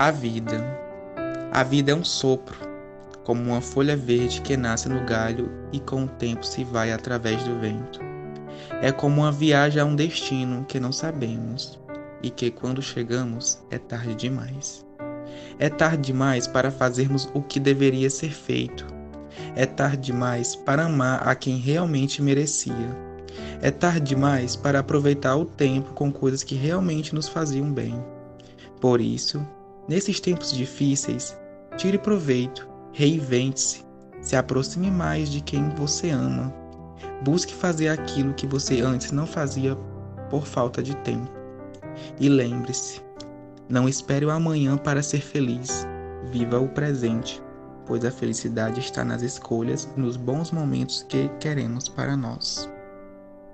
A vida. A vida é um sopro, como uma folha verde que nasce no galho e com o tempo se vai através do vento. É como uma viagem a um destino que não sabemos e que quando chegamos é tarde demais. É tarde demais para fazermos o que deveria ser feito. É tarde demais para amar a quem realmente merecia. É tarde demais para aproveitar o tempo com coisas que realmente nos faziam bem. Por isso, nesses tempos difíceis, tire proveito, reinvente-se, se aproxime mais de quem você ama. Busque fazer aquilo que você antes não fazia por falta de tempo. E lembre-se, não espere o amanhã para ser feliz. Viva o presente, pois a felicidade está nas escolhas e nos bons momentos que queremos para nós.